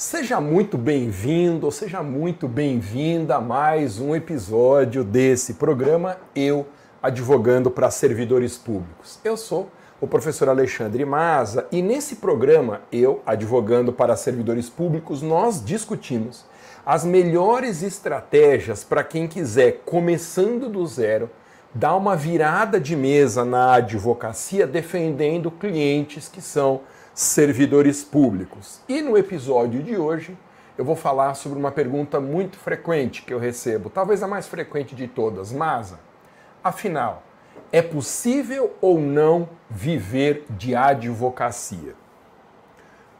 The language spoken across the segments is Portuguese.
Seja muito bem-vindo, seja muito bem-vinda a mais um episódio desse programa Eu Advogando para Servidores Públicos. Eu sou o professor Alexandre Maza e nesse programa Eu Advogando para Servidores Públicos nós discutimos as melhores estratégias para quem quiser, começando do zero, dar uma virada de mesa na advocacia defendendo clientes que são servidores públicos. E no episódio de hoje eu vou falar sobre uma pergunta muito frequente que eu recebo, talvez a mais frequente de todas, mas afinal, é possível ou não viver de advocacia?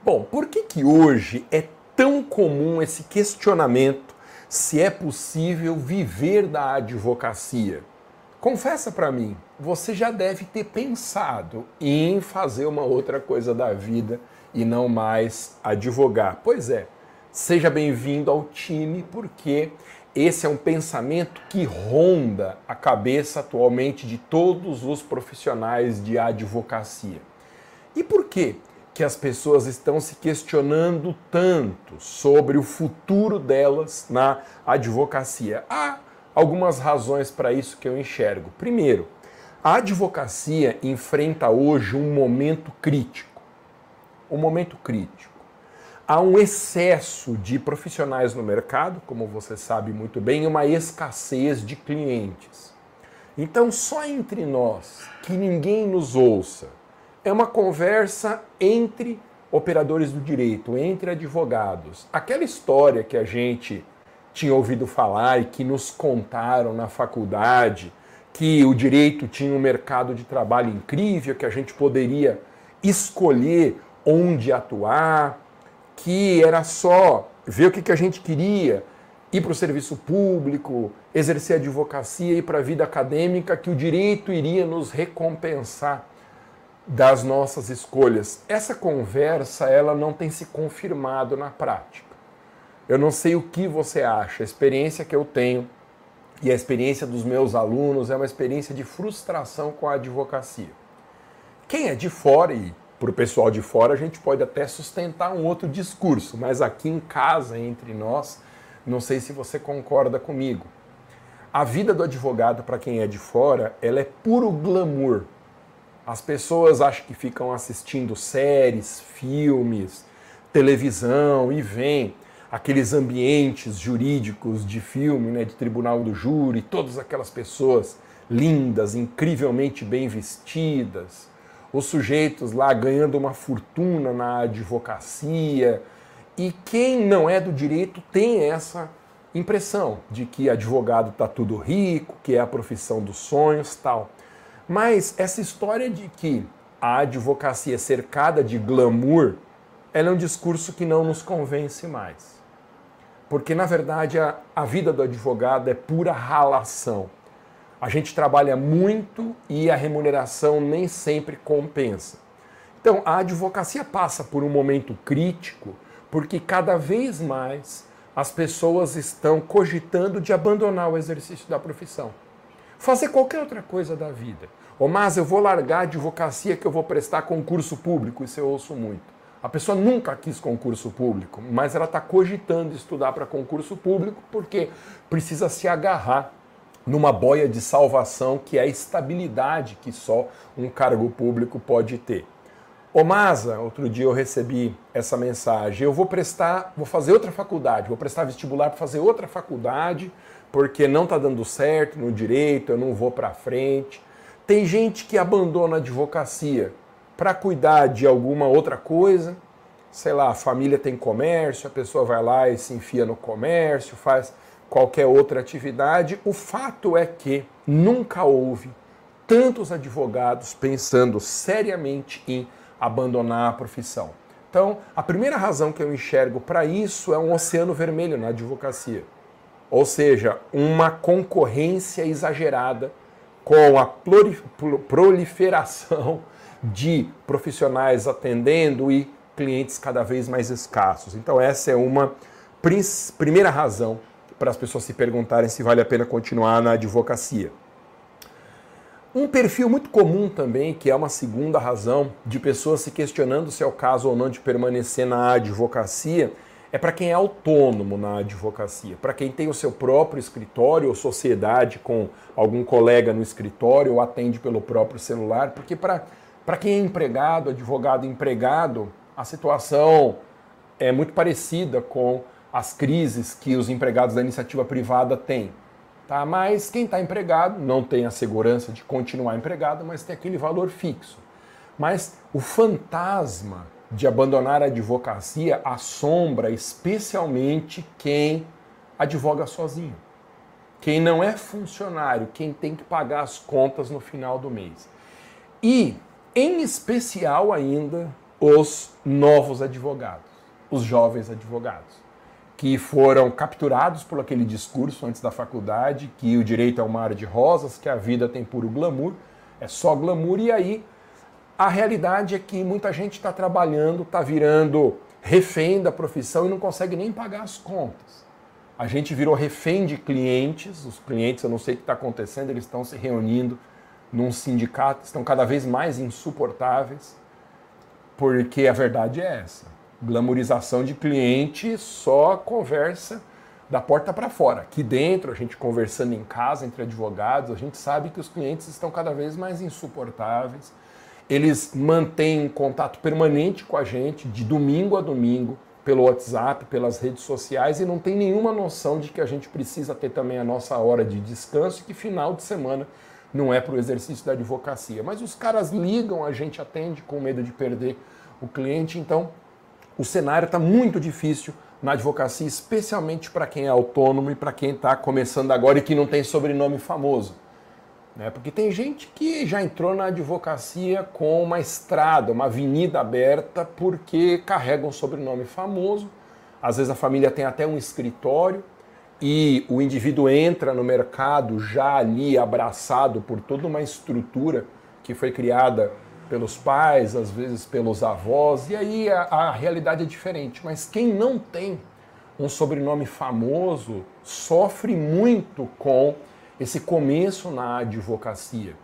Bom, por que que hoje é tão comum esse questionamento se é possível viver da advocacia? Confessa para mim, você já deve ter pensado em fazer uma outra coisa da vida e não mais advogar. Pois é, seja bem-vindo ao time, porque esse é um pensamento que ronda a cabeça atualmente de todos os profissionais de advocacia. E por que que as pessoas estão se questionando tanto sobre o futuro delas na advocacia? Ah, algumas razões para isso que eu enxergo. Primeiro, a advocacia enfrenta hoje um momento crítico. Um momento crítico. Há um excesso de profissionais no mercado, como você sabe muito bem, e uma escassez de clientes. Então, só entre nós, que ninguém nos ouça, é uma conversa entre operadores do direito, entre advogados. Aquela história que a gente tinha ouvido falar e que nos contaram na faculdade que o direito tinha um mercado de trabalho incrível, que a gente poderia escolher onde atuar, que era só ver o que, que a gente queria, ir para o serviço público, exercer advocacia, ir para a vida acadêmica, que o direito iria nos recompensar das nossas escolhas. Essa conversa ela não tem se confirmado na prática. Eu não sei o que você acha. A experiência que eu tenho e a experiência dos meus alunos é uma experiência de frustração com a advocacia. Quem é de fora e para o pessoal de fora a gente pode até sustentar um outro discurso, mas aqui em casa, entre nós, não sei se você concorda comigo. A vida do advogado, para quem é de fora, ela é puro glamour. As pessoas acham que ficam assistindo séries, filmes, televisão e vêm aqueles ambientes jurídicos de filme, né, de tribunal do júri, todas aquelas pessoas lindas, incrivelmente bem vestidas, os sujeitos lá ganhando uma fortuna na advocacia. E quem não é do direito tem essa impressão de que advogado está tudo rico, que é a profissão dos sonhos, tal. Mas essa história de que a advocacia é cercada de glamour, ela é um discurso que não nos convence mais porque na verdade a, a vida do advogado é pura ralação. A gente trabalha muito e a remuneração nem sempre compensa. Então, a advocacia passa por um momento crítico porque cada vez mais as pessoas estão cogitando de abandonar o exercício da profissão. Fazer qualquer outra coisa da vida. Ô, mas eu vou largar a advocacia que eu vou prestar concurso público, isso eu ouço muito. A pessoa nunca quis concurso público, mas ela está cogitando estudar para concurso público porque precisa se agarrar numa boia de salvação que é a estabilidade que só um cargo público pode ter. Ô Masa, outro dia eu recebi essa mensagem. Eu vou prestar, vou fazer outra faculdade, vou prestar vestibular para fazer outra faculdade, porque não está dando certo no direito, eu não vou para frente. Tem gente que abandona a advocacia para cuidar de alguma outra coisa. Sei lá, a família tem comércio, a pessoa vai lá e se enfia no comércio, faz qualquer outra atividade. O fato é que nunca houve tantos advogados pensando seriamente em abandonar a profissão. Então, a primeira razão que eu enxergo para isso é um oceano vermelho na advocacia. Ou seja, uma concorrência exagerada com a proliferação de profissionais atendendo e clientes cada vez mais escassos. Então, essa é uma primeira razão para as pessoas se perguntarem se vale a pena continuar na advocacia. Um perfil muito comum também, que é uma segunda razão de pessoas se questionando se é o caso ou não de permanecer na advocacia, é para quem é autônomo na advocacia, para quem tem o seu próprio escritório ou sociedade com algum colega no escritório ou atende pelo próprio celular, porque para quem é empregado, advogado empregado, a situação é muito parecida com as crises que os empregados da iniciativa privada têm. Tá? Mas quem está empregado não tem a segurança de continuar empregado, mas tem aquele valor fixo. Mas o fantasma de abandonar a advocacia assombra especialmente quem advoga sozinho. Quem não é funcionário, quem tem que pagar as contas no final do mês. E, em especial ainda, os novos advogados, os jovens advogados, que foram capturados por aquele discurso antes da faculdade, que o direito é um mar de rosas, que a vida tem puro glamour, é só glamour, e aí a realidade é que muita gente está trabalhando, está virando refém da profissão e não consegue nem pagar as contas. A gente virou refém de clientes, os clientes, eu não sei o que está acontecendo, eles estão se reunindo num sindicato, estão cada vez mais insuportáveis, porque a verdade é essa. Glamorização de cliente só conversa da porta para fora. Aqui dentro, a gente conversando em casa entre advogados, a gente sabe que os clientes estão cada vez mais insuportáveis eles mantêm contato permanente com a gente, de domingo a domingo, pelo WhatsApp, pelas redes sociais, e não tem nenhuma noção de que a gente precisa ter também a nossa hora de descanso e que final de semana não é para o exercício da advocacia. Mas os caras ligam, a gente atende com medo de perder o cliente, então o cenário está muito difícil na advocacia, especialmente para quem é autônomo e para quem está começando agora e que não tem sobrenome famoso. Né? Porque tem gente que já entrou na advocacia com uma estrada, uma avenida aberta, porque carrega um sobrenome famoso. Às vezes a família tem até um escritório e o indivíduo entra no mercado já ali abraçado por toda uma estrutura que foi criada pelos pais, às vezes pelos avós, e aí a, a realidade é diferente. Mas quem não tem um sobrenome famoso sofre muito com esse começo na advocacia.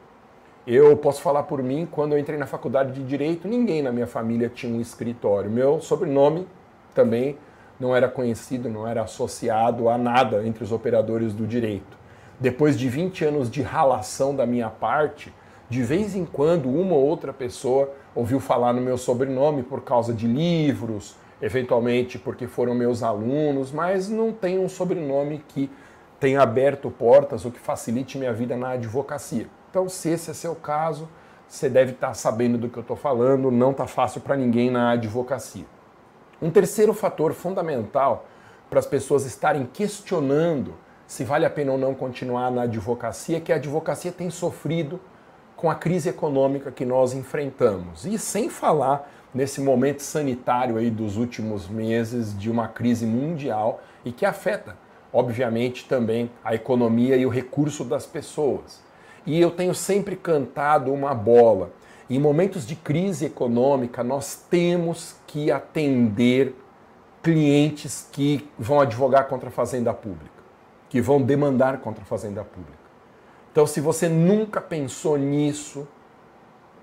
Eu posso falar por mim, quando eu entrei na faculdade de direito, ninguém na minha família tinha um escritório. Meu sobrenome também não era conhecido, não era associado a nada entre os operadores do direito. Depois de 20 anos de ralação da minha parte, de vez em quando uma ou outra pessoa ouviu falar no meu sobrenome por causa de livros, eventualmente porque foram meus alunos, mas não tem um sobrenome que tenha aberto portas ou que facilite minha vida na advocacia. Então, se esse é seu caso, você deve estar sabendo do que eu estou falando, não está fácil para ninguém na advocacia. Um terceiro fator fundamental para as pessoas estarem questionando se vale a pena ou não continuar na advocacia é que a advocacia tem sofrido com a crise econômica que nós enfrentamos. E sem falar nesse momento sanitário aí dos últimos meses de uma crise mundial e que afeta obviamente, também a economia e o recurso das pessoas. E eu tenho sempre cantado uma bola. Em momentos de crise econômica, nós temos que atender clientes que vão advogar contra a fazenda pública, que vão demandar contra a fazenda pública. Então, se você nunca pensou nisso,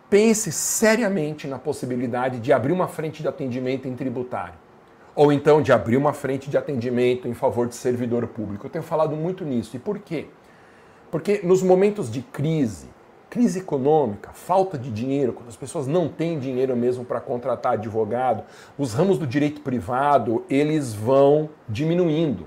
pense seriamente na possibilidade de abrir uma frente de atendimento em tributário ou então de abrir uma frente de atendimento em favor de servidor público. Eu tenho falado muito nisso. E por quê? Porque nos momentos de crise, crise econômica, falta de dinheiro, quando as pessoas não têm dinheiro mesmo para contratar advogado, os ramos do direito privado, eles vão diminuindo.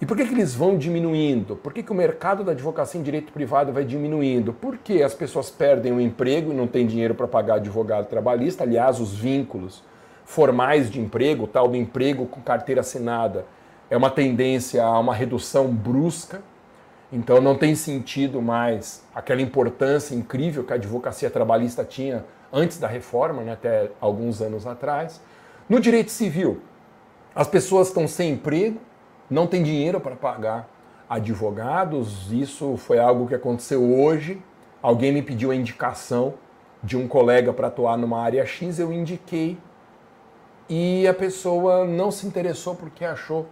E por que, que eles vão diminuindo? Por que, que o mercado da advocacia em direito privado vai diminuindo? Porque as pessoas perdem o emprego e não têm dinheiro para pagar advogado trabalhista, aliás, os vínculos formais de emprego, tal do emprego com carteira assinada, é uma tendência a uma redução brusca. Então não tem sentido mais aquela importância incrível que a advocacia trabalhista tinha antes da reforma, né, até alguns anos atrás. No direito civil, as pessoas estão sem emprego, não tem dinheiro para pagar advogados. Isso foi algo que aconteceu hoje. Alguém me pediu a indicação de um colega para atuar numa área X, eu indiquei e a pessoa não se interessou porque achou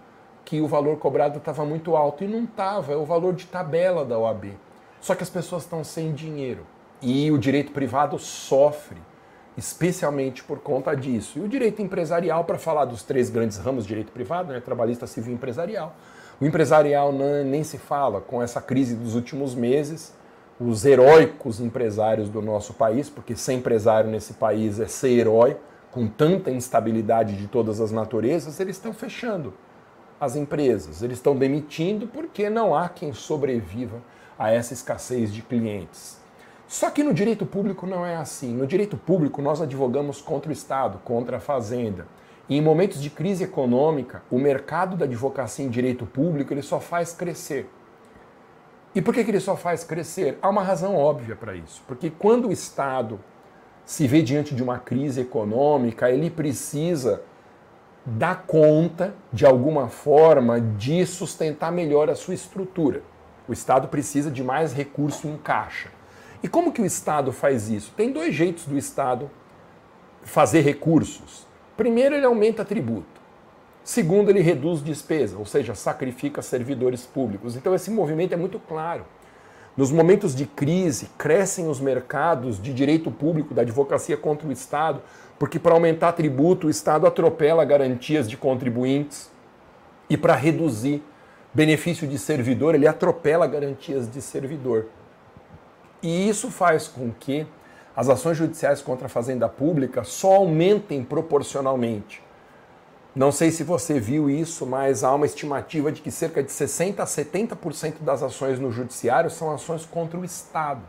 que o valor cobrado estava muito alto e não estava, é o valor de tabela da OAB. Só que as pessoas estão sem dinheiro e o direito privado sofre especialmente por conta disso. E o direito empresarial, para falar dos três grandes ramos de direito privado, né, trabalhista, civil e empresarial. O empresarial não, nem se fala com essa crise dos últimos meses, os heróicos empresários do nosso país, porque ser empresário nesse país é ser herói, com tanta instabilidade de todas as naturezas, eles estão fechando as empresas, eles estão demitindo porque não há quem sobreviva a essa escassez de clientes. Só que no direito público não é assim. No direito público, nós advogamos contra o Estado, contra a Fazenda. E em momentos de crise econômica, o mercado da advocacia em direito público ele só faz crescer. E por que, que ele só faz crescer? Há uma razão óbvia para isso. Porque quando o Estado se vê diante de uma crise econômica, ele precisa dar conta, de alguma forma, de sustentar melhor a sua estrutura. O Estado precisa de mais recurso em caixa. E como que o Estado faz isso? Tem dois jeitos do Estado fazer recursos. Primeiro, ele aumenta tributo. Segundo, ele reduz despesa, ou seja, sacrifica servidores públicos. Então, esse movimento é muito claro. Nos momentos de crise, crescem os mercados de direito público, da advocacia contra o Estado, porque para aumentar tributo, o Estado atropela garantias de contribuintes e para reduzir benefício de servidor, ele atropela garantias de servidor. E isso faz com que as ações judiciais contra a fazenda pública só aumentem proporcionalmente. Não sei se você viu isso, mas há uma estimativa de que cerca de 60 a 70% das ações no judiciário são ações contra o Estado.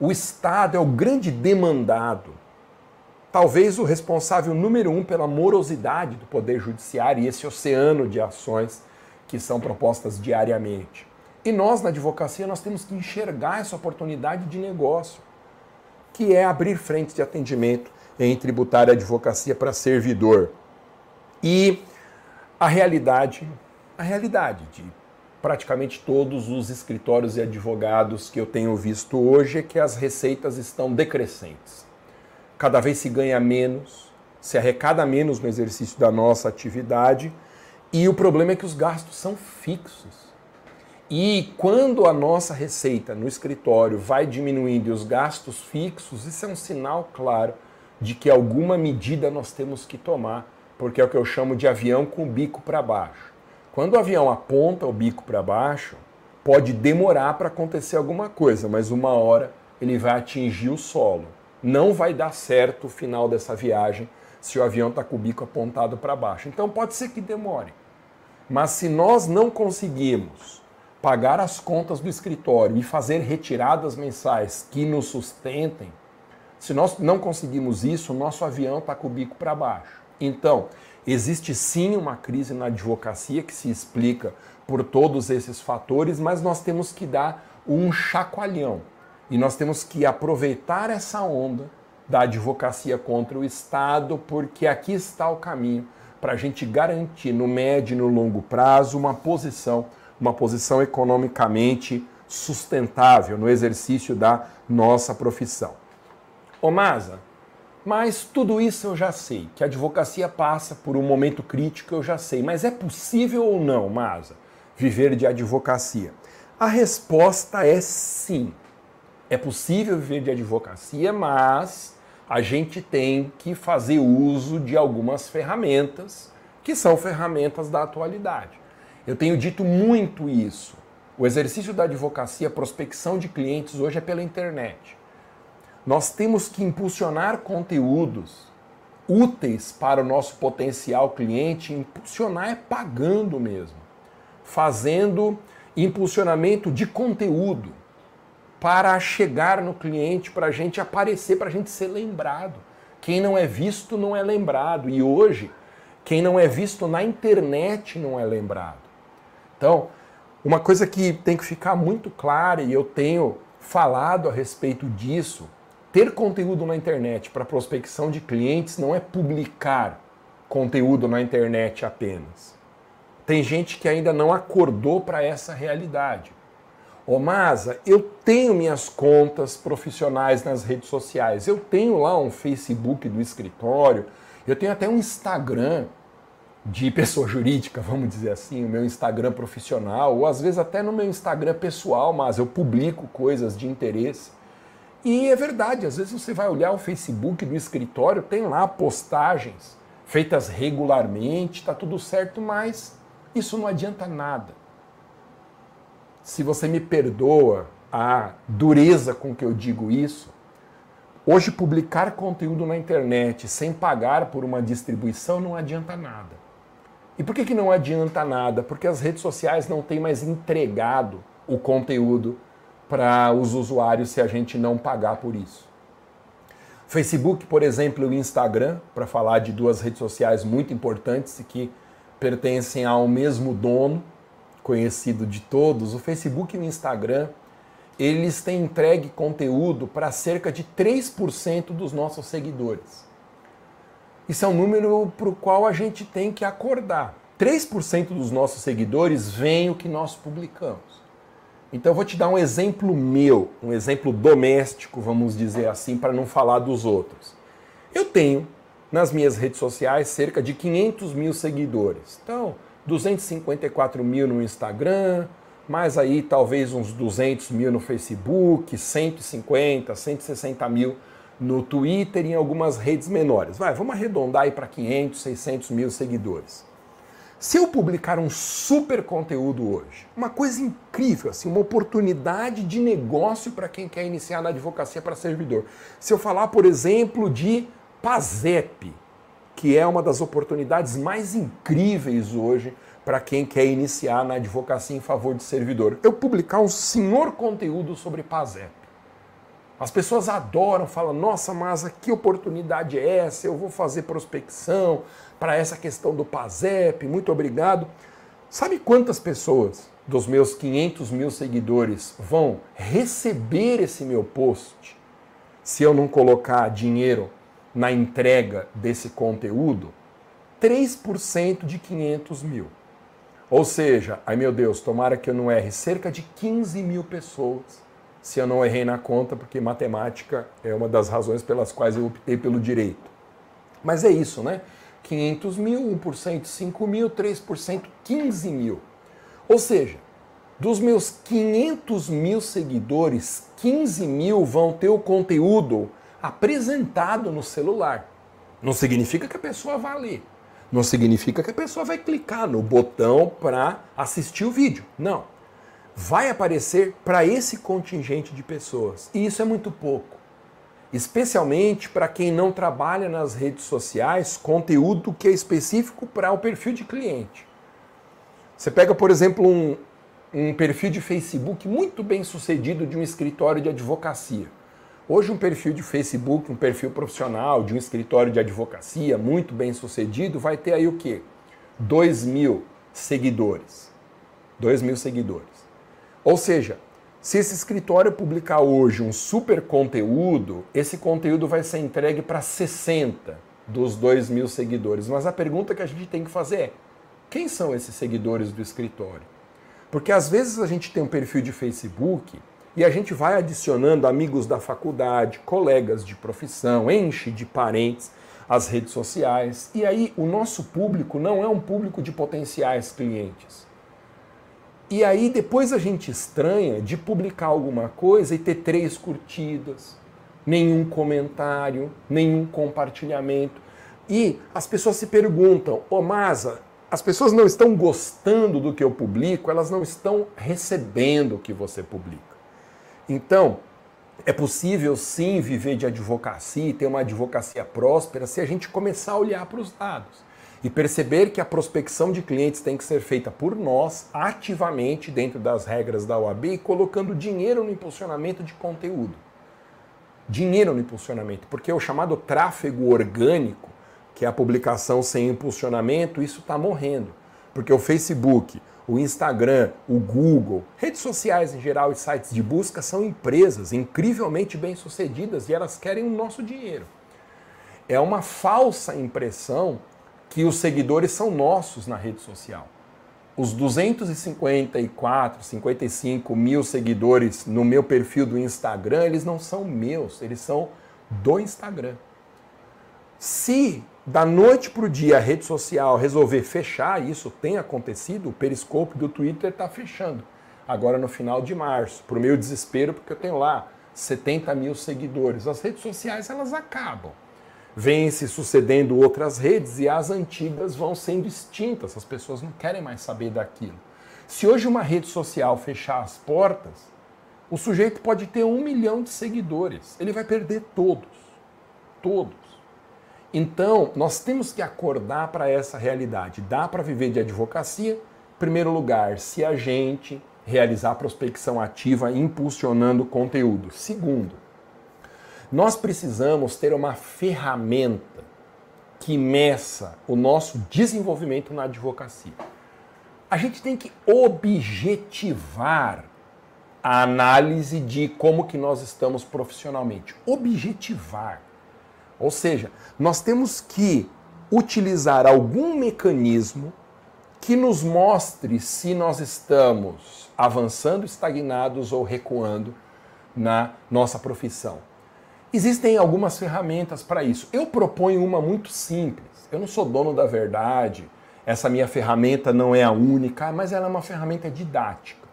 O Estado é o grande demandado, talvez o responsável número um pela morosidade do Poder Judiciário e esse oceano de ações que são propostas diariamente. E nós, na advocacia, nós temos que enxergar essa oportunidade de negócio, que é abrir frentes de atendimento em tributária e advocacia para servidor. E a realidade, a realidade de praticamente todos os escritórios e advogados que eu tenho visto hoje é que as receitas estão decrescentes. Cada vez se ganha menos, se arrecada menos no exercício da nossa atividade, e o problema é que os gastos são fixos. E quando a nossa receita no escritório vai diminuindo e os gastos fixos, isso é um sinal claro de que alguma medida nós temos que tomar, porque é o que eu chamo de avião com o bico para baixo. Quando o avião aponta o bico para baixo, pode demorar para acontecer alguma coisa, mas uma hora ele vai atingir o solo. Não vai dar certo o final dessa viagem se o avião está com o bico apontado para baixo. Então pode ser que demore. Mas se nós não conseguimos pagar as contas do escritório e fazer retiradas mensais que nos sustentem, se nós não conseguimos isso, o nosso avião está com o bico para baixo. Então, existe sim uma crise na advocacia que se explica por todos esses fatores, mas nós temos que dar um chacoalhão e nós temos que aproveitar essa onda da advocacia contra o Estado, porque aqui está o caminho para a gente garantir no médio e no longo prazo uma posição uma posição economicamente sustentável no exercício da nossa profissão. Ô Maza, mas tudo isso eu já sei, que a advocacia passa por um momento crítico, eu já sei, mas é possível ou não, Maza, viver de advocacia? A resposta é sim. É possível viver de advocacia, mas a gente tem que fazer uso de algumas ferramentas que são ferramentas da atualidade. Eu tenho dito muito isso. O exercício da advocacia, prospecção de clientes hoje é pela internet. Nós temos que impulsionar conteúdos úteis para o nosso potencial cliente, impulsionar é pagando mesmo, fazendo impulsionamento de conteúdo para chegar no cliente, para a gente aparecer, para a gente ser lembrado. Quem não é visto não é lembrado. E hoje, quem não é visto na internet não é lembrado. Então, uma coisa que tem que ficar muito clara, e eu tenho falado a respeito disso, ter conteúdo na internet para prospecção de clientes não é publicar conteúdo na internet apenas. Tem gente que ainda não acordou para essa realidade. Ô Masa, eu tenho minhas contas profissionais nas redes sociais. Eu tenho lá um Facebook do escritório, eu tenho até um Instagram de pessoa jurídica, vamos dizer assim, o meu Instagram profissional, ou às vezes até no meu Instagram pessoal, mas eu publico coisas de interesse. E é verdade, às vezes você vai olhar o Facebook do escritório, tem lá postagens feitas regularmente, está tudo certo, mas isso não adianta nada. Se você me perdoa a dureza com que eu digo isso, hoje publicar conteúdo na internet sem pagar por uma distribuição não adianta nada. E por que, que não adianta nada? Porque as redes sociais não têm mais entregado o conteúdo para os usuários se a gente não pagar por isso. Facebook, por exemplo, e o Instagram, para falar de duas redes sociais muito importantes que pertencem ao mesmo dono, conhecido de todos, o Facebook e o Instagram, eles têm entregue conteúdo para cerca de 3% dos nossos seguidores. Isso é um número para o qual a gente tem que acordar. 3% dos nossos seguidores veem o que nós publicamos. Então eu vou te dar um exemplo meu, um exemplo doméstico, vamos dizer assim, para não falar dos outros. Eu tenho nas minhas redes sociais cerca de 500 mil seguidores. Então, 254 mil no Instagram, mais aí talvez uns 200 mil no Facebook, 150, 160 mil no Twitter e em algumas redes menores. Vai, vamos arredondar aí para 500, 600 mil seguidores. Se eu publicar um super conteúdo hoje, uma coisa incrível, assim, uma oportunidade de negócio para quem quer iniciar na advocacia para servidor. Se eu falar, por exemplo, de PASEP, que é uma das oportunidades mais incríveis hoje para quem quer iniciar na advocacia em favor de servidor. Eu publicar um senhor conteúdo sobre PASEP. As pessoas adoram, falam: nossa, mas que oportunidade é essa? Eu vou fazer prospecção para essa questão do PASEP, muito obrigado. Sabe quantas pessoas dos meus 500 mil seguidores vão receber esse meu post se eu não colocar dinheiro na entrega desse conteúdo? 3% de 500 mil. Ou seja, ai meu Deus, tomara que eu não erre, cerca de 15 mil pessoas se eu não errei na conta, porque matemática é uma das razões pelas quais eu optei pelo direito. Mas é isso, né? 500 mil, 1%, 5 mil, 3%, 15 mil. Ou seja, dos meus 500 mil seguidores, 15 mil vão ter o conteúdo apresentado no celular. Não significa que a pessoa vai ler. Não significa que a pessoa vai clicar no botão para assistir o vídeo. Não vai aparecer para esse contingente de pessoas. E isso é muito pouco. Especialmente para quem não trabalha nas redes sociais, conteúdo que é específico para o perfil de cliente. Você pega, por exemplo, um, um perfil de Facebook muito bem sucedido de um escritório de advocacia. Hoje, um perfil de Facebook, um perfil profissional de um escritório de advocacia muito bem sucedido, vai ter aí o quê? 2 mil seguidores. 2 mil seguidores. Ou seja, se esse escritório publicar hoje um super conteúdo, esse conteúdo vai ser entregue para 60 dos 2 mil seguidores. Mas a pergunta que a gente tem que fazer é: quem são esses seguidores do escritório? Porque às vezes a gente tem um perfil de Facebook e a gente vai adicionando amigos da faculdade, colegas de profissão, enche de parentes as redes sociais. E aí o nosso público não é um público de potenciais clientes. E aí depois a gente estranha de publicar alguma coisa e ter três curtidas, nenhum comentário, nenhum compartilhamento. E as pessoas se perguntam, ô oh, Masa, as pessoas não estão gostando do que eu publico, elas não estão recebendo o que você publica. Então, é possível sim viver de advocacia e ter uma advocacia próspera se a gente começar a olhar para os dados e perceber que a prospecção de clientes tem que ser feita por nós ativamente dentro das regras da OAB e colocando dinheiro no impulsionamento de conteúdo. Dinheiro no impulsionamento, porque o chamado tráfego orgânico, que é a publicação sem impulsionamento, isso está morrendo. Porque o Facebook, o Instagram, o Google, redes sociais em geral e sites de busca são empresas incrivelmente bem-sucedidas e elas querem o nosso dinheiro. É uma falsa impressão que os seguidores são nossos na rede social. Os 254, 55 mil seguidores no meu perfil do Instagram, eles não são meus, eles são do Instagram. Se da noite para o dia a rede social resolver fechar, isso tem acontecido, o Periscope do Twitter está fechando. Agora no final de março, para o meu desespero, porque eu tenho lá 70 mil seguidores. As redes sociais elas acabam. Vêm se sucedendo outras redes e as antigas vão sendo extintas. As pessoas não querem mais saber daquilo. Se hoje uma rede social fechar as portas, o sujeito pode ter um milhão de seguidores. Ele vai perder todos. Todos. Então, nós temos que acordar para essa realidade. Dá para viver de advocacia? Em primeiro lugar, se a gente realizar prospecção ativa impulsionando conteúdo. Segundo, nós precisamos ter uma ferramenta que meça o nosso desenvolvimento na advocacia. A gente tem que objetivar a análise de como que nós estamos profissionalmente. Objetivar. Ou seja, nós temos que utilizar algum mecanismo que nos mostre se nós estamos avançando, estagnados ou recuando na nossa profissão. Existem algumas ferramentas para isso. Eu proponho uma muito simples. Eu não sou dono da verdade. Essa minha ferramenta não é a única, mas ela é uma ferramenta didática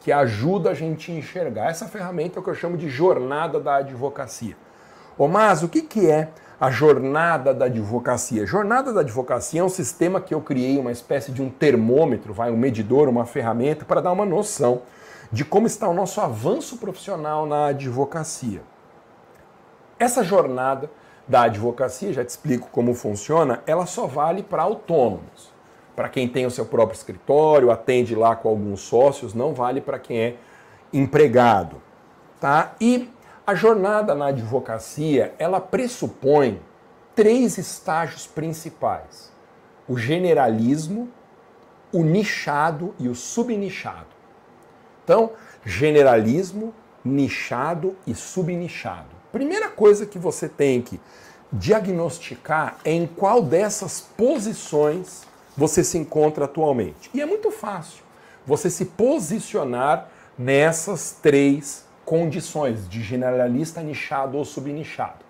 que ajuda a gente a enxergar. Essa ferramenta é o que eu chamo de jornada da advocacia. Ô, mas o que, que é a jornada da advocacia? Jornada da advocacia é um sistema que eu criei, uma espécie de um termômetro, vai, um medidor, uma ferramenta, para dar uma noção de como está o nosso avanço profissional na advocacia. Essa jornada da advocacia, já te explico como funciona, ela só vale para autônomos. Para quem tem o seu próprio escritório, atende lá com alguns sócios, não vale para quem é empregado. Tá? E a jornada na advocacia, ela pressupõe três estágios principais: o generalismo, o nichado e o subnichado. Então, generalismo, nichado e subnichado. Primeira coisa que você tem que diagnosticar é em qual dessas posições você se encontra atualmente. E é muito fácil você se posicionar nessas três condições de generalista, nichado ou subnichado.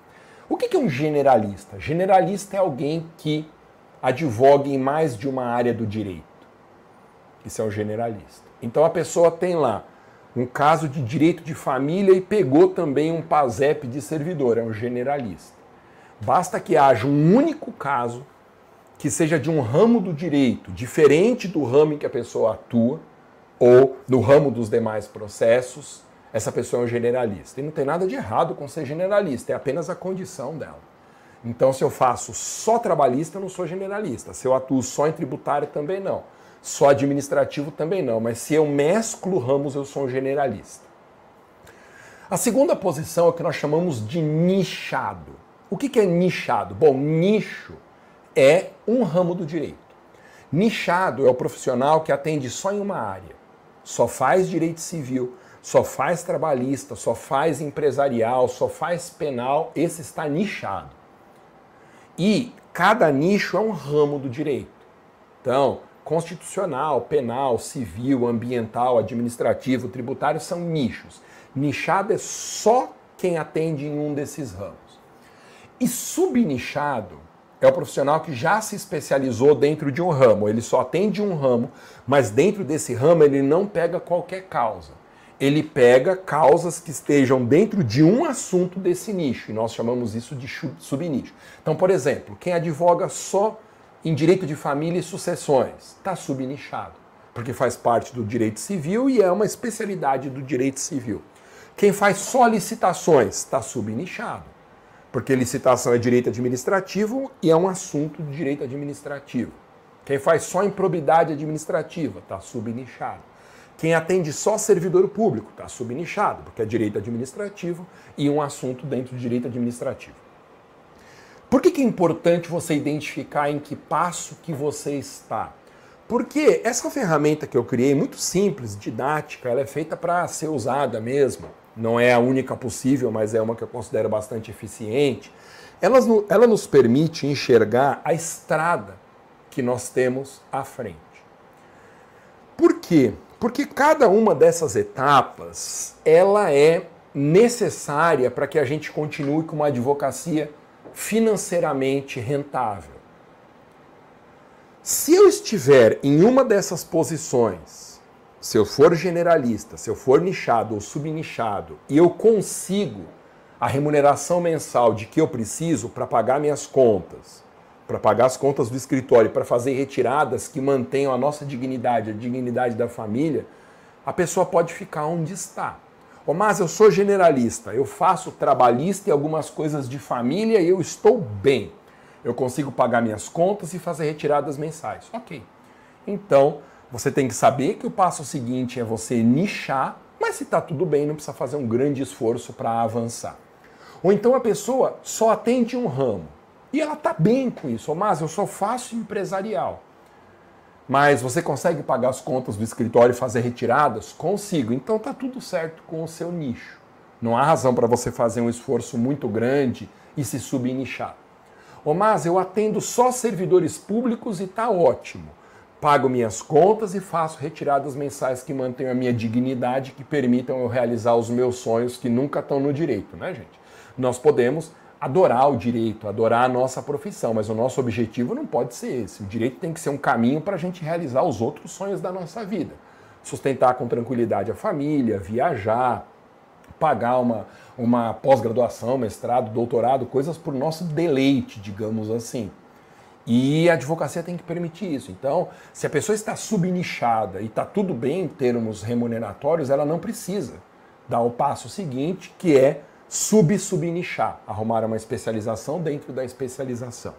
O que é um generalista? Generalista é alguém que advoga em mais de uma área do direito. Isso é um generalista. Então a pessoa tem lá um caso de direito de família e pegou também um PASEP de servidor, é um generalista. Basta que haja um único caso que seja de um ramo do direito diferente do ramo em que a pessoa atua ou no ramo dos demais processos essa pessoa é um generalista. E não tem nada de errado com ser generalista, é apenas a condição dela. Então, se eu faço só trabalhista, eu não sou generalista. Se eu atuo só em tributário, também não. Só administrativo, também não. Mas se eu mesclo ramos, eu sou um generalista. A segunda posição é o que nós chamamos de nichado. O que é nichado? Bom, nicho é um ramo do direito. Nichado é o profissional que atende só em uma área. Só faz direito civil, só faz trabalhista, só faz empresarial, só faz penal, esse está nichado. E cada nicho é um ramo do direito. Então, constitucional, penal, civil, ambiental, administrativo, tributário são nichos. Nichado é só quem atende em um desses ramos. E subnichado é o profissional que já se especializou dentro de um ramo. Ele só atende um ramo, mas dentro desse ramo ele não pega qualquer causa ele pega causas que estejam dentro de um assunto desse nicho, e nós chamamos isso de subnicho. Então, por exemplo, quem advoga só em direito de família e sucessões está subnichado, porque faz parte do direito civil e é uma especialidade do direito civil. Quem faz só licitações está subnichado, porque licitação é direito administrativo e é um assunto do direito administrativo. Quem faz só improbidade administrativa está subnichado. Quem atende só servidor público está subnichado, porque é direito administrativo e um assunto dentro do direito administrativo. Por que, que é importante você identificar em que passo que você está? Porque essa ferramenta que eu criei, muito simples, didática, ela é feita para ser usada mesmo. Não é a única possível, mas é uma que eu considero bastante eficiente. Ela, ela nos permite enxergar a estrada que nós temos à frente. Por quê? Porque cada uma dessas etapas, ela é necessária para que a gente continue com uma advocacia financeiramente rentável. Se eu estiver em uma dessas posições se eu for generalista, se eu for nichado ou subnichado e eu consigo a remuneração mensal de que eu preciso para pagar minhas contas, para pagar as contas do escritório, para fazer retiradas que mantenham a nossa dignidade, a dignidade da família, a pessoa pode ficar onde está. Oh, mas eu sou generalista, eu faço trabalhista e algumas coisas de família e eu estou bem. Eu consigo pagar minhas contas e fazer retiradas mensais. Ok. Então, você tem que saber que o passo seguinte é você nichar, mas se está tudo bem, não precisa fazer um grande esforço para avançar. Ou então a pessoa só atende um ramo. E ela está bem com isso. Mas eu só faço empresarial. Mas você consegue pagar as contas do escritório e fazer retiradas? Consigo. Então está tudo certo com o seu nicho. Não há razão para você fazer um esforço muito grande e se subnichar. Ô, mas eu atendo só servidores públicos e está ótimo. Pago minhas contas e faço retiradas mensais que mantenham a minha dignidade, que permitam eu realizar os meus sonhos que nunca estão no direito, né, gente? Nós podemos adorar o direito, adorar a nossa profissão, mas o nosso objetivo não pode ser esse. O direito tem que ser um caminho para a gente realizar os outros sonhos da nossa vida. Sustentar com tranquilidade a família, viajar, pagar uma, uma pós-graduação, mestrado, doutorado, coisas por nosso deleite, digamos assim. E a advocacia tem que permitir isso. Então, se a pessoa está subnichada e está tudo bem em termos remuneratórios, ela não precisa dar o passo seguinte, que é sub-subnichar, arrumar uma especialização dentro da especialização.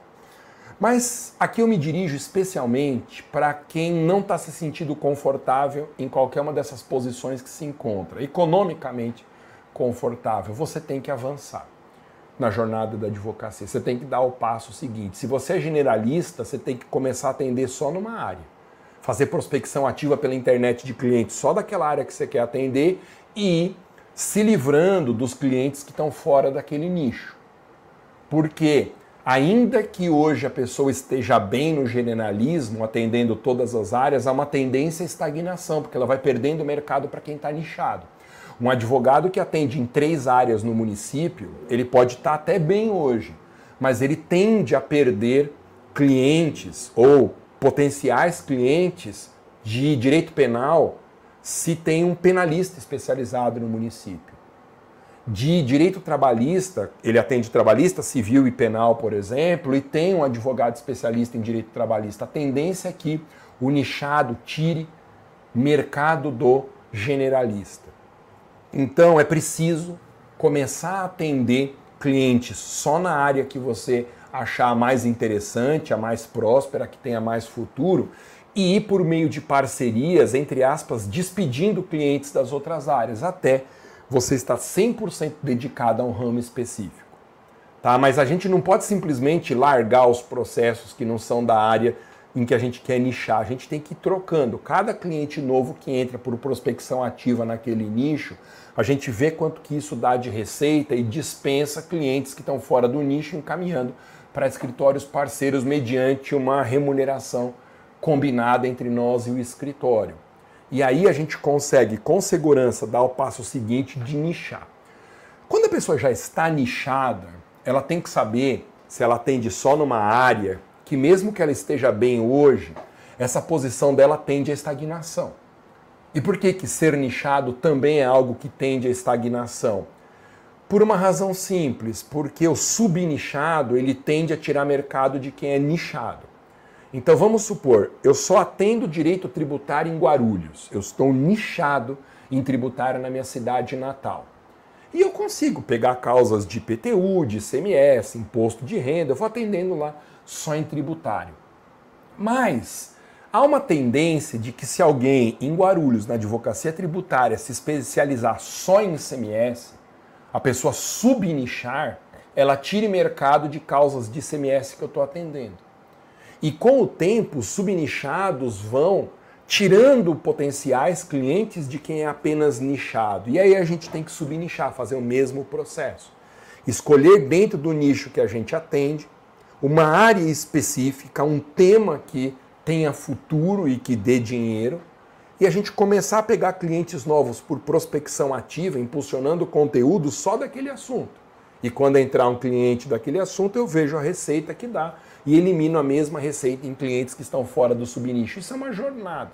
Mas aqui eu me dirijo especialmente para quem não está se sentindo confortável em qualquer uma dessas posições que se encontra. Economicamente confortável, você tem que avançar na jornada da advocacia. Você tem que dar o passo seguinte. Se você é generalista, você tem que começar a atender só numa área. Fazer prospecção ativa pela internet de clientes só daquela área que você quer atender e se livrando dos clientes que estão fora daquele nicho. Porque, ainda que hoje a pessoa esteja bem no generalismo, atendendo todas as áreas, há uma tendência à estagnação, porque ela vai perdendo o mercado para quem está nichado. Um advogado que atende em três áreas no município, ele pode estar tá até bem hoje, mas ele tende a perder clientes ou potenciais clientes de direito penal se tem um penalista especializado no município. De direito trabalhista, ele atende trabalhista, civil e penal, por exemplo, e tem um advogado especialista em direito trabalhista. A tendência é que o nichado tire mercado do generalista. Então é preciso começar a atender clientes só na área que você achar mais interessante, a mais próspera, que tenha mais futuro, e ir por meio de parcerias, entre aspas, despedindo clientes das outras áreas, até você estar 100% dedicado a um ramo específico. Tá? Mas a gente não pode simplesmente largar os processos que não são da área em que a gente quer nichar. A gente tem que ir trocando. Cada cliente novo que entra por prospecção ativa naquele nicho, a gente vê quanto que isso dá de receita e dispensa clientes que estão fora do nicho, encaminhando para escritórios parceiros mediante uma remuneração combinada entre nós e o escritório. E aí a gente consegue, com segurança, dar o passo seguinte de nichar. Quando a pessoa já está nichada, ela tem que saber se ela atende só numa área, que mesmo que ela esteja bem hoje, essa posição dela tende à estagnação. E por que, que ser nichado também é algo que tende à estagnação? Por uma razão simples, porque o subnichado ele tende a tirar mercado de quem é nichado. Então vamos supor, eu só atendo direito tributário em Guarulhos. Eu estou nichado em tributário na minha cidade natal. E eu consigo pegar causas de IPTU, de ICMS, imposto de renda, eu vou atendendo lá só em tributário. Mas há uma tendência de que se alguém em Guarulhos, na advocacia tributária, se especializar só em ICMS, a pessoa subnichar, ela tire mercado de causas de ICMS que eu estou atendendo. E com o tempo, os subnichados vão tirando potenciais clientes de quem é apenas nichado. E aí a gente tem que subnichar, fazer o mesmo processo. Escolher dentro do nicho que a gente atende uma área específica, um tema que tenha futuro e que dê dinheiro, e a gente começar a pegar clientes novos por prospecção ativa, impulsionando conteúdo só daquele assunto. E quando entrar um cliente daquele assunto, eu vejo a receita que dá e elimino a mesma receita em clientes que estão fora do subnicho. Isso é uma jornada.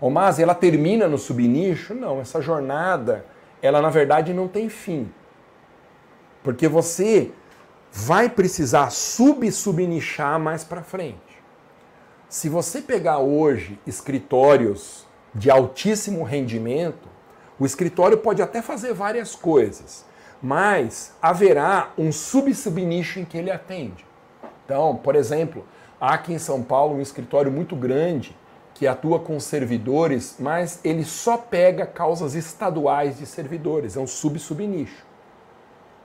Ô, mas ela termina no subnicho? Não, essa jornada, ela na verdade não tem fim. Porque você vai precisar sub-subnichar mais para frente. Se você pegar hoje escritórios de altíssimo rendimento, o escritório pode até fazer várias coisas, mas haverá um sub-subnicho em que ele atende. Então, por exemplo, há aqui em São Paulo um escritório muito grande que atua com servidores, mas ele só pega causas estaduais de servidores, é um sub-subnicho.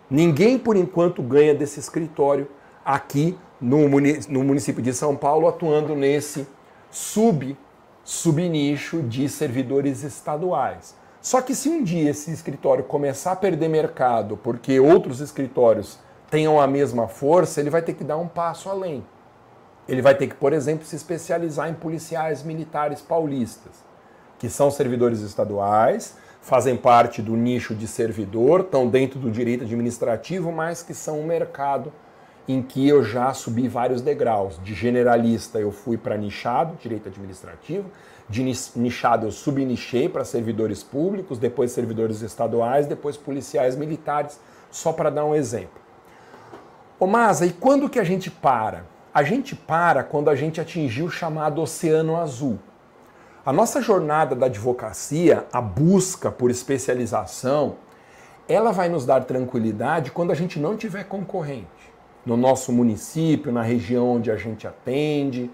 Ninguém, por enquanto, ganha desse escritório aqui no, município de São Paulo, atuando nesse sub subnicho de servidores estaduais. Só que se um dia esse escritório começar a perder mercado porque outros escritórios tenham a mesma força, ele vai ter que dar um passo além. Ele vai ter que, por exemplo, se especializar em policiais militares paulistas, que são servidores estaduais, fazem parte do nicho de servidor, estão dentro do direito administrativo, mas que são um mercado em que eu já subi vários degraus. De generalista eu fui para nichado, direito administrativo, de nichado eu subnichei para servidores públicos, depois servidores estaduais, depois policiais militares, só para dar um exemplo. Ô Masa, e quando que a gente para? A gente para quando a gente atingiu o chamado oceano azul. A nossa jornada da advocacia, a busca por especialização, ela vai nos dar tranquilidade quando a gente não tiver concorrente. No nosso município, na região onde a gente atende.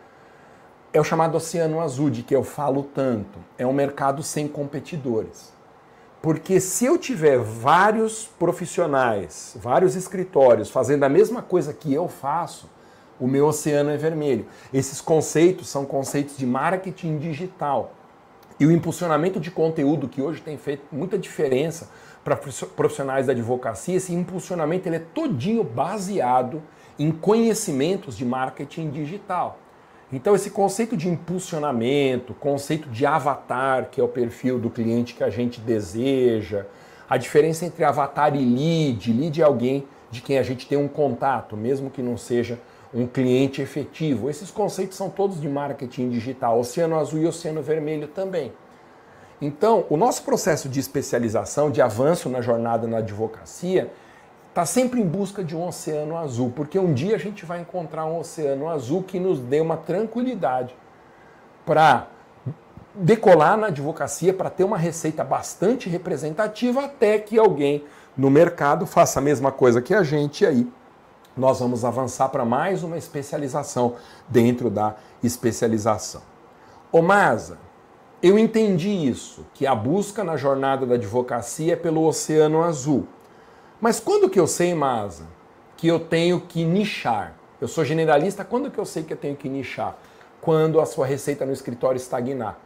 É o chamado Oceano Azul, de que eu falo tanto. É um mercado sem competidores. Porque se eu tiver vários profissionais, vários escritórios fazendo a mesma coisa que eu faço, o meu oceano é vermelho. Esses conceitos são conceitos de marketing digital. E o impulsionamento de conteúdo que hoje tem feito muita diferença para profissionais da advocacia, esse impulsionamento ele é todinho baseado em conhecimentos de marketing digital. Então esse conceito de impulsionamento, conceito de avatar, que é o perfil do cliente que a gente deseja, a diferença entre avatar e lead, lead é alguém de quem a gente tem um contato, mesmo que não seja um cliente efetivo. Esses conceitos são todos de marketing digital, oceano azul e oceano vermelho também. Então, o nosso processo de especialização, de avanço na jornada na advocacia, está sempre em busca de um oceano azul, porque um dia a gente vai encontrar um oceano azul que nos dê uma tranquilidade para decolar na advocacia, para ter uma receita bastante representativa, até que alguém no mercado faça a mesma coisa que a gente aí nós vamos avançar para mais uma especialização dentro da especialização. Ô Masa, eu entendi isso, que a busca na jornada da advocacia é pelo oceano azul. Mas quando que eu sei, Masa, que eu tenho que nichar? Eu sou generalista, quando que eu sei que eu tenho que nichar? Quando a sua receita no escritório estagnar.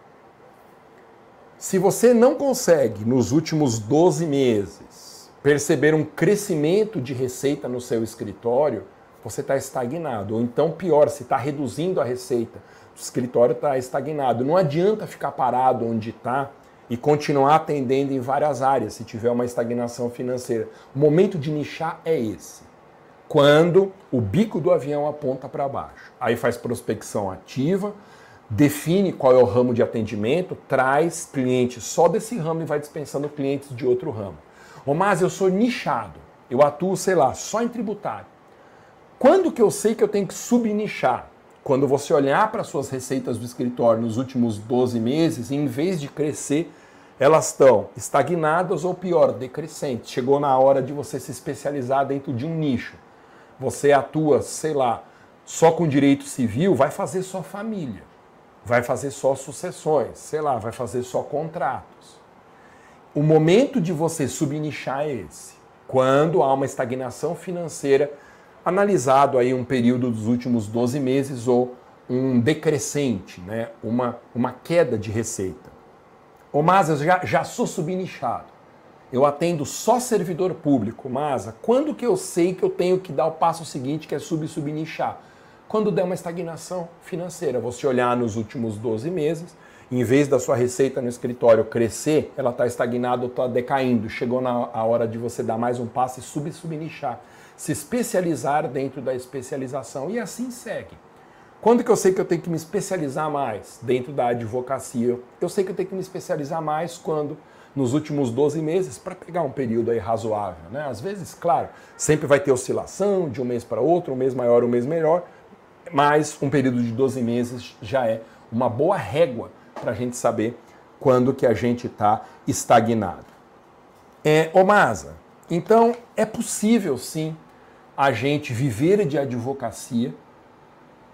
Se você não consegue, nos últimos 12 meses, perceber um crescimento de receita no seu escritório, você está estagnado. Ou então, pior, se está reduzindo a receita, o escritório está estagnado. Não adianta ficar parado onde está e continuar atendendo em várias áreas se tiver uma estagnação financeira. O momento de nichar é esse. Quando o bico do avião aponta para baixo. Aí faz prospecção ativa, define qual é o ramo de atendimento, traz clientes só desse ramo e vai dispensando clientes de outro ramo. Ô, mas eu sou nichado. Eu atuo, sei lá, só em tributário. Quando que eu sei que eu tenho que subnichar? Quando você olhar para suas receitas do escritório nos últimos 12 meses, em vez de crescer, elas estão estagnadas ou pior, decrescentes. Chegou na hora de você se especializar dentro de um nicho. Você atua, sei lá, só com direito civil, vai fazer só família, vai fazer só sucessões, sei lá, vai fazer só contratos. O momento de você subnichar é esse. Quando há uma estagnação financeira, analisado aí um período dos últimos 12 meses ou um decrescente, né? uma, uma queda de receita. Ô Masa, já, já sou subnichado. Eu atendo só servidor público. Masa, quando que eu sei que eu tenho que dar o passo seguinte, que é sub-subnichar? Quando der uma estagnação financeira. Você olhar nos últimos 12 meses em vez da sua receita no escritório crescer, ela está estagnada ou está decaindo. Chegou na a hora de você dar mais um passo e sub-subnichar. Se especializar dentro da especialização. E assim segue. Quando que eu sei que eu tenho que me especializar mais dentro da advocacia? Eu sei que eu tenho que me especializar mais quando nos últimos 12 meses para pegar um período aí razoável, né? Às vezes, claro, sempre vai ter oscilação de um mês para outro, um mês maior, um mês melhor, mas um período de 12 meses já é uma boa régua para a gente saber quando que a gente está estagnado. É, Omasa, então é possível sim a gente viver de advocacia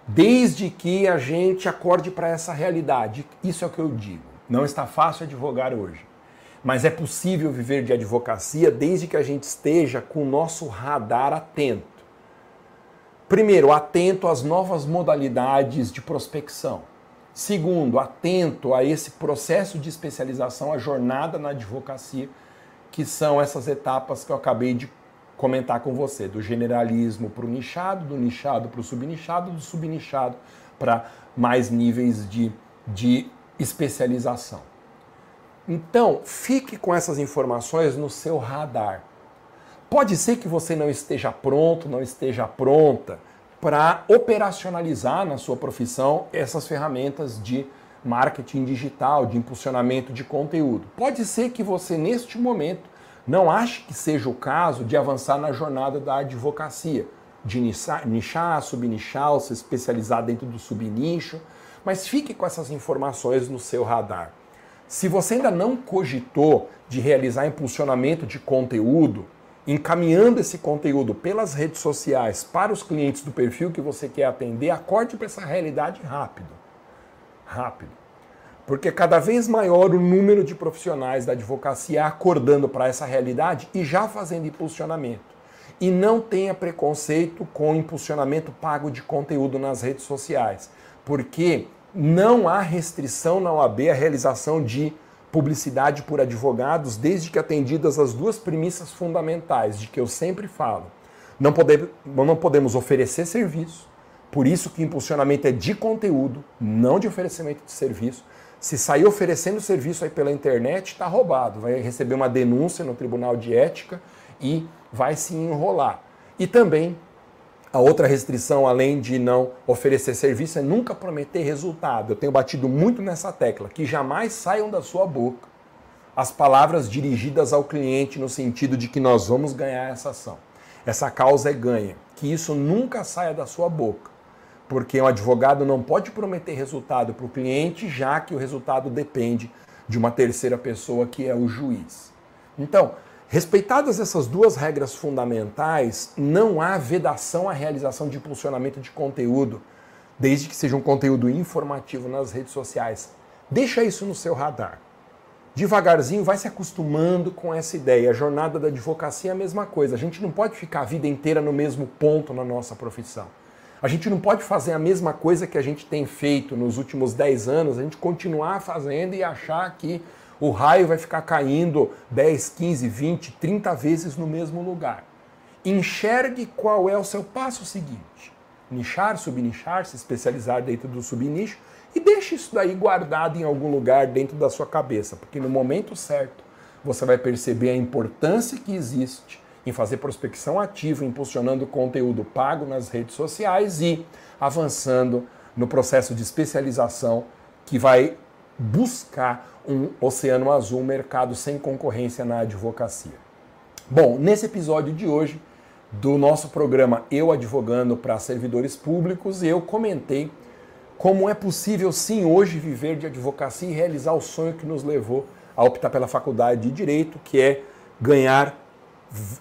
desde que a gente acorde para essa realidade. Isso é o que eu digo. Não está fácil advogar hoje, mas é possível viver de advocacia desde que a gente esteja com o nosso radar atento. Primeiro, atento às novas modalidades de prospecção. Segundo, atento a esse processo de especialização, a jornada na advocacia, que são essas etapas que eu acabei de comentar com você, do generalismo para o nichado, do nichado para o subnichado, do subnichado para mais níveis de, de especialização. Então, fique com essas informações no seu radar. Pode ser que você não esteja pronto, não esteja pronta para operacionalizar na sua profissão essas ferramentas de marketing digital, de impulsionamento de conteúdo. Pode ser que você, neste momento, não ache que seja o caso de avançar na jornada da advocacia, de nichar, subnichar, se especializar dentro do subnicho, mas fique com essas informações no seu radar. Se você ainda não cogitou de realizar impulsionamento de conteúdo, encaminhando esse conteúdo pelas redes sociais para os clientes do perfil que você quer atender, acorde para essa realidade rápido. Rápido. Porque cada vez maior o número de profissionais da advocacia acordando para essa realidade e já fazendo impulsionamento. E não tenha preconceito com impulsionamento pago de conteúdo nas redes sociais, porque não há restrição na OAB à realização de publicidade por advogados, desde que atendidas as duas premissas fundamentais de que eu sempre falo. Não, poder, não podemos oferecer serviço, por isso que impulsionamento é de conteúdo, não de oferecimento de serviço. Se sair oferecendo serviço aí pela internet, está roubado. Vai receber uma denúncia no Tribunal de Ética e vai se enrolar. E também a outra restrição, além de não oferecer serviço, é nunca prometer resultado. Eu tenho batido muito nessa tecla, que jamais saiam da sua boca as palavras dirigidas ao cliente no sentido de que nós vamos ganhar essa ação. Essa causa é ganha. Que isso nunca saia da sua boca. Porque um advogado não pode prometer resultado para o cliente, já que o resultado depende de uma terceira pessoa que é o juiz. Então, Respeitadas essas duas regras fundamentais, não há vedação à realização de impulsionamento de conteúdo, desde que seja um conteúdo informativo nas redes sociais. Deixa isso no seu radar. Devagarzinho vai se acostumando com essa ideia. A jornada da advocacia é a mesma coisa. A gente não pode ficar a vida inteira no mesmo ponto na nossa profissão. A gente não pode fazer a mesma coisa que a gente tem feito nos últimos 10 anos, a gente continuar fazendo e achar que o raio vai ficar caindo 10, 15, 20, 30 vezes no mesmo lugar. Enxergue qual é o seu passo seguinte. Nichar, subnichar, se especializar dentro do subnicho e deixe isso daí guardado em algum lugar dentro da sua cabeça, porque no momento certo você vai perceber a importância que existe em fazer prospecção ativa, impulsionando conteúdo pago nas redes sociais e avançando no processo de especialização que vai buscar um oceano azul, um mercado sem concorrência na advocacia. Bom, nesse episódio de hoje do nosso programa Eu Advogando para Servidores Públicos, eu comentei como é possível sim hoje viver de advocacia e realizar o sonho que nos levou a optar pela faculdade de Direito, que é ganhar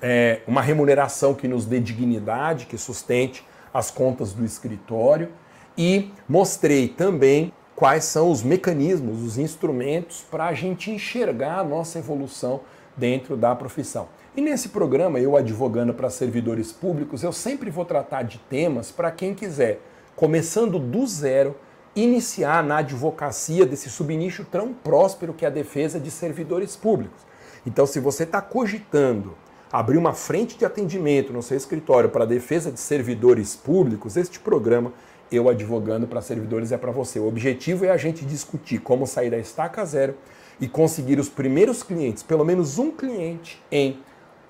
é, uma remuneração que nos dê dignidade, que sustente as contas do escritório. E mostrei também quais são os mecanismos, os instrumentos para a gente enxergar a nossa evolução dentro da profissão. E nesse programa, eu advogando para servidores públicos, eu sempre vou tratar de temas para quem quiser, começando do zero, iniciar na advocacia desse subnicho tão próspero que é a defesa de servidores públicos. Então, se você está cogitando abrir uma frente de atendimento no seu escritório para defesa de servidores públicos, este programa eu advogando para servidores é para você. O objetivo é a gente discutir como sair da estaca zero e conseguir os primeiros clientes, pelo menos um cliente em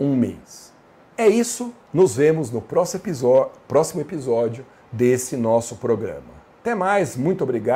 um mês. É isso, nos vemos no próximo episódio, próximo episódio desse nosso programa. Até mais, muito obrigado.